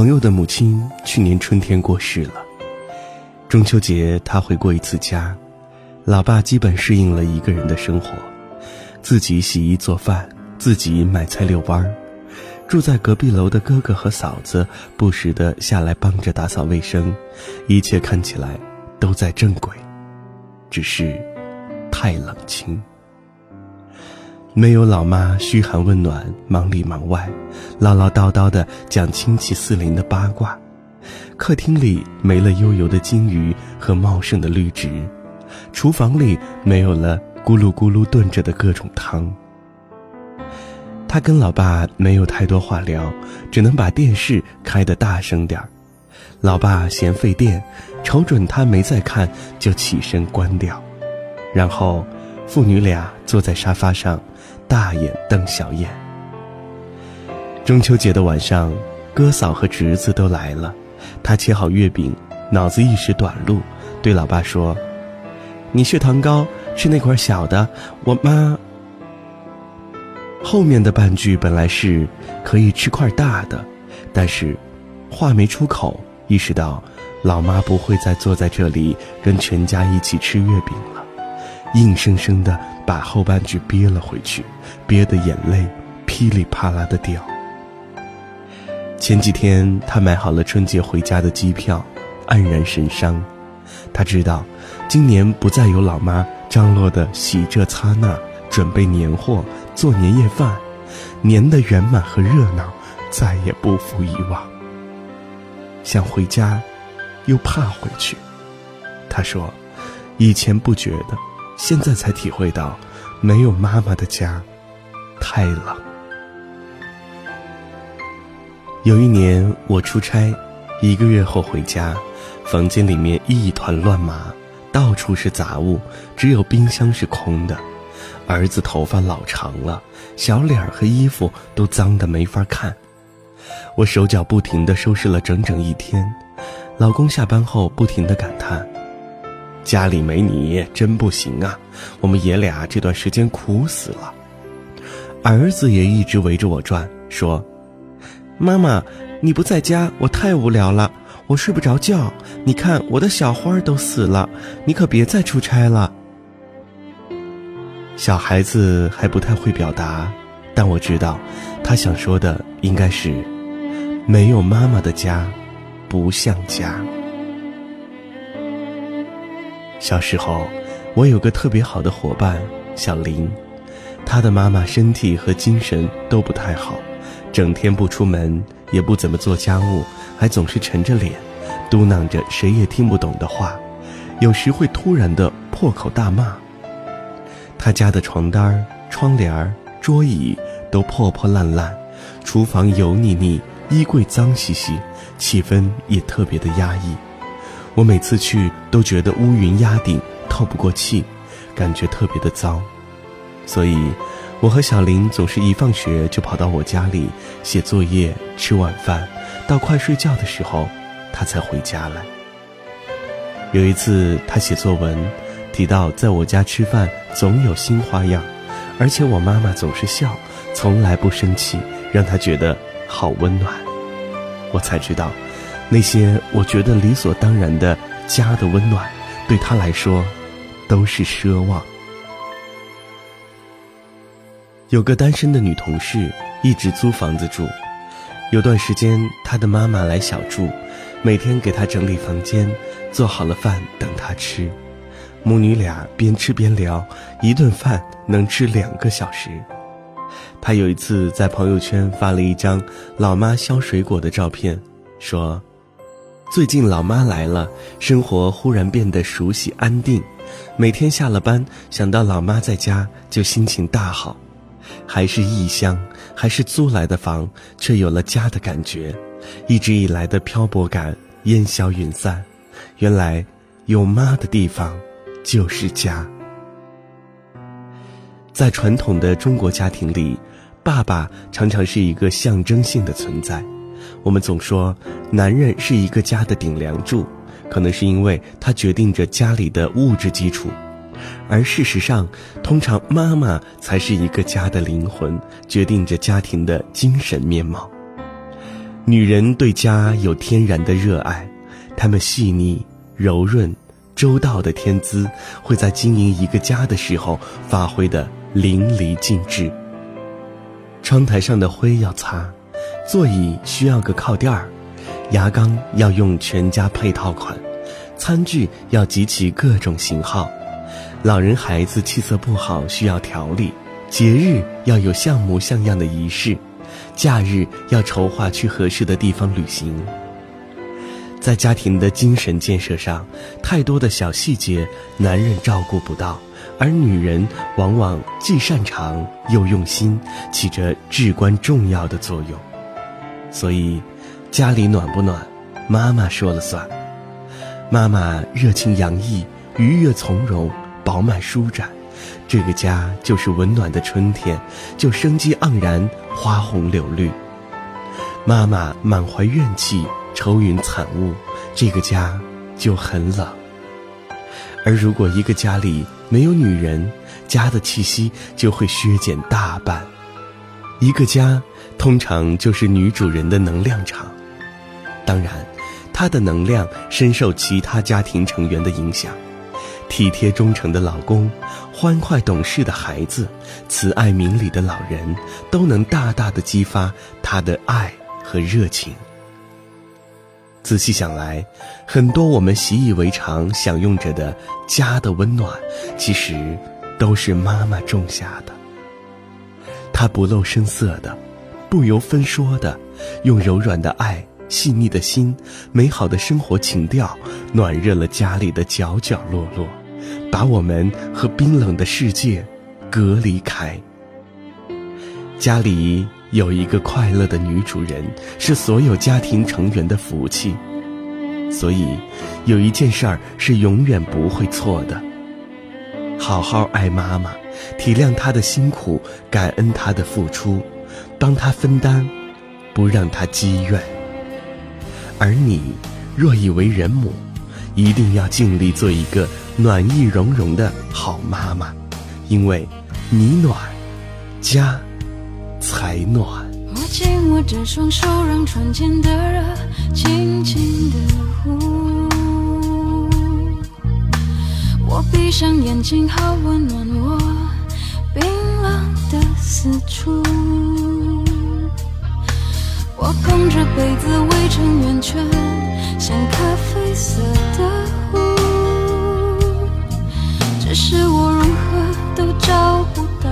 朋友的母亲去年春天过世了，中秋节他回过一次家，老爸基本适应了一个人的生活，自己洗衣做饭，自己买菜遛弯儿。住在隔壁楼的哥哥和嫂子不时的下来帮着打扫卫生，一切看起来都在正轨，只是太冷清。没有老妈嘘寒问暖、忙里忙外，唠唠叨叨的讲亲戚四邻的八卦。客厅里没了悠游的金鱼和茂盛的绿植，厨房里没有了咕噜咕噜炖着的各种汤。他跟老爸没有太多话聊，只能把电视开得大声点儿。老爸嫌费电，瞅准他没在看，就起身关掉。然后，父女俩坐在沙发上，大眼瞪小眼。中秋节的晚上，哥嫂和侄子都来了，他切好月饼，脑子一时短路，对老爸说：“你血糖高，吃那块小的，我妈。”后面的半句本来是可以吃块大的，但是话没出口，意识到老妈不会再坐在这里跟全家一起吃月饼了，硬生生的把后半句憋了回去，憋得眼泪噼里啪啦的掉。前几天他买好了春节回家的机票，黯然神伤。他知道，今年不再有老妈张罗的洗这擦那，准备年货。做年夜饭，年的圆满和热闹，再也不复以往。想回家，又怕回去。他说：“以前不觉得，现在才体会到，没有妈妈的家，太冷。”有一年我出差，一个月后回家，房间里面一团乱麻，到处是杂物，只有冰箱是空的。儿子头发老长了，小脸儿和衣服都脏得没法看。我手脚不停地收拾了整整一天。老公下班后不停地感叹：“家里没你真不行啊，我们爷俩这段时间苦死了。”儿子也一直围着我转，说：“妈妈，你不在家，我太无聊了，我睡不着觉。你看我的小花都死了，你可别再出差了。”小孩子还不太会表达，但我知道，他想说的应该是：没有妈妈的家，不像家。小时候，我有个特别好的伙伴小林，他的妈妈身体和精神都不太好，整天不出门，也不怎么做家务，还总是沉着脸，嘟囔着谁也听不懂的话，有时会突然的破口大骂。他家的床单、窗帘、桌椅都破破烂烂，厨房油腻腻，衣柜脏兮兮，气氛也特别的压抑。我每次去都觉得乌云压顶，透不过气，感觉特别的糟。所以，我和小林总是一放学就跑到我家里写作业、吃晚饭，到快睡觉的时候，他才回家来。有一次，他写作文。提到在我家吃饭总有新花样，而且我妈妈总是笑，从来不生气，让他觉得好温暖。我才知道，那些我觉得理所当然的家的温暖，对他来说都是奢望。有个单身的女同事一直租房子住，有段时间她的妈妈来小住，每天给她整理房间，做好了饭等她吃。母女俩边吃边聊，一顿饭能吃两个小时。她有一次在朋友圈发了一张老妈削水果的照片，说：“最近老妈来了，生活忽然变得熟悉安定。每天下了班，想到老妈在家，就心情大好。还是异乡，还是租来的房，却有了家的感觉。一直以来的漂泊感烟消云散。原来有妈的地方。”就是家。在传统的中国家庭里，爸爸常常是一个象征性的存在。我们总说，男人是一个家的顶梁柱，可能是因为他决定着家里的物质基础，而事实上，通常妈妈才是一个家的灵魂，决定着家庭的精神面貌。女人对家有天然的热爱，她们细腻、柔润、周到的天资，会在经营一个家的时候发挥的淋漓尽致。窗台上的灰要擦，座椅需要个靠垫儿，牙缸要用全家配套款，餐具要集齐各种型号，老人孩子气色不好需要调理，节日要有像模像样的仪式。假日要筹划去合适的地方旅行。在家庭的精神建设上，太多的小细节，男人照顾不到，而女人往往既擅长又用心，起着至关重要的作用。所以，家里暖不暖，妈妈说了算。妈妈热情洋溢，愉悦从容，饱满舒展。这个家就是温暖的春天，就生机盎然，花红柳绿。妈妈满怀怨气，愁云惨雾，这个家就很冷。而如果一个家里没有女人，家的气息就会削减大半。一个家通常就是女主人的能量场，当然，她的能量深受其他家庭成员的影响。体贴忠诚的老公，欢快懂事的孩子，慈爱明理的老人，都能大大的激发他的爱和热情。仔细想来，很多我们习以为常享用着的家的温暖，其实都是妈妈种下的。她不露声色的，不由分说的，用柔软的爱、细腻的心、美好的生活情调，暖热了家里的角角落落。把我们和冰冷的世界隔离开。家里有一个快乐的女主人，是所有家庭成员的福气。所以，有一件事儿是永远不会错的：好好爱妈妈，体谅她的辛苦，感恩她的付出，帮她分担，不让她积怨。而你，若已为人母，一定要尽力做一个。暖意融融的好妈妈，因为你暖，家才暖。我紧我这双手，让窗前的热轻轻的呼。我闭上眼睛，好温暖我四处。我捧着杯子围成圆圈，像咖啡色的湖。只是我如何都找不到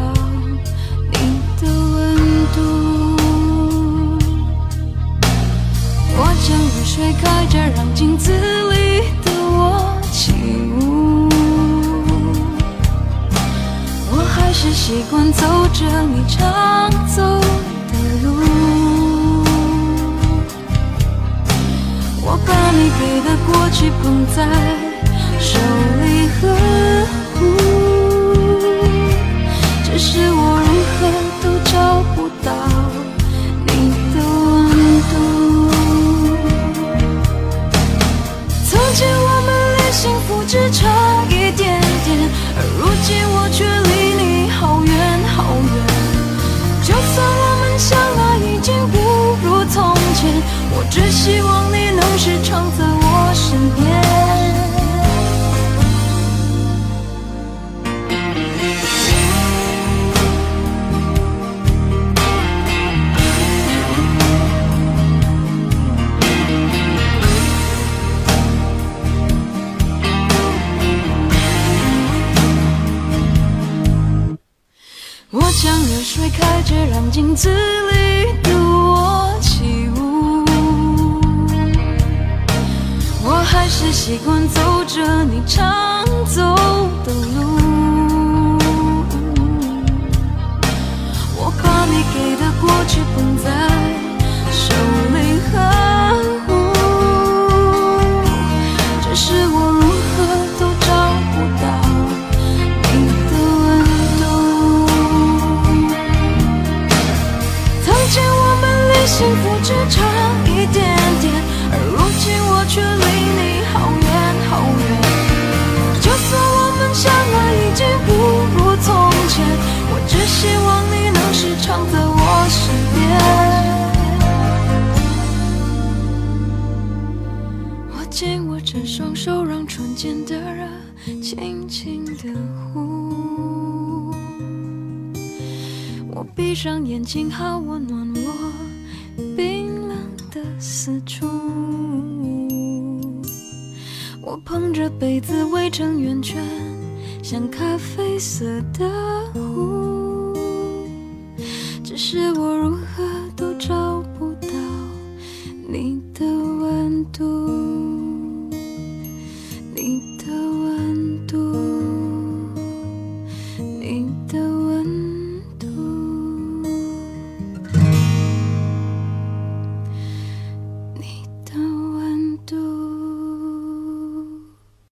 你的温度。我将热水开着，让镜子里是习惯走着你常走的路。我把你给的过去捧在手里呵。我将热水开着，让镜子里的我起舞。我还是习惯走着你常走的路。我把你给的过去不我闭上眼睛，好温暖。我冰冷的四处，我捧着杯子围成圆圈，像咖啡色的湖。只是我如何都找不到你的温度。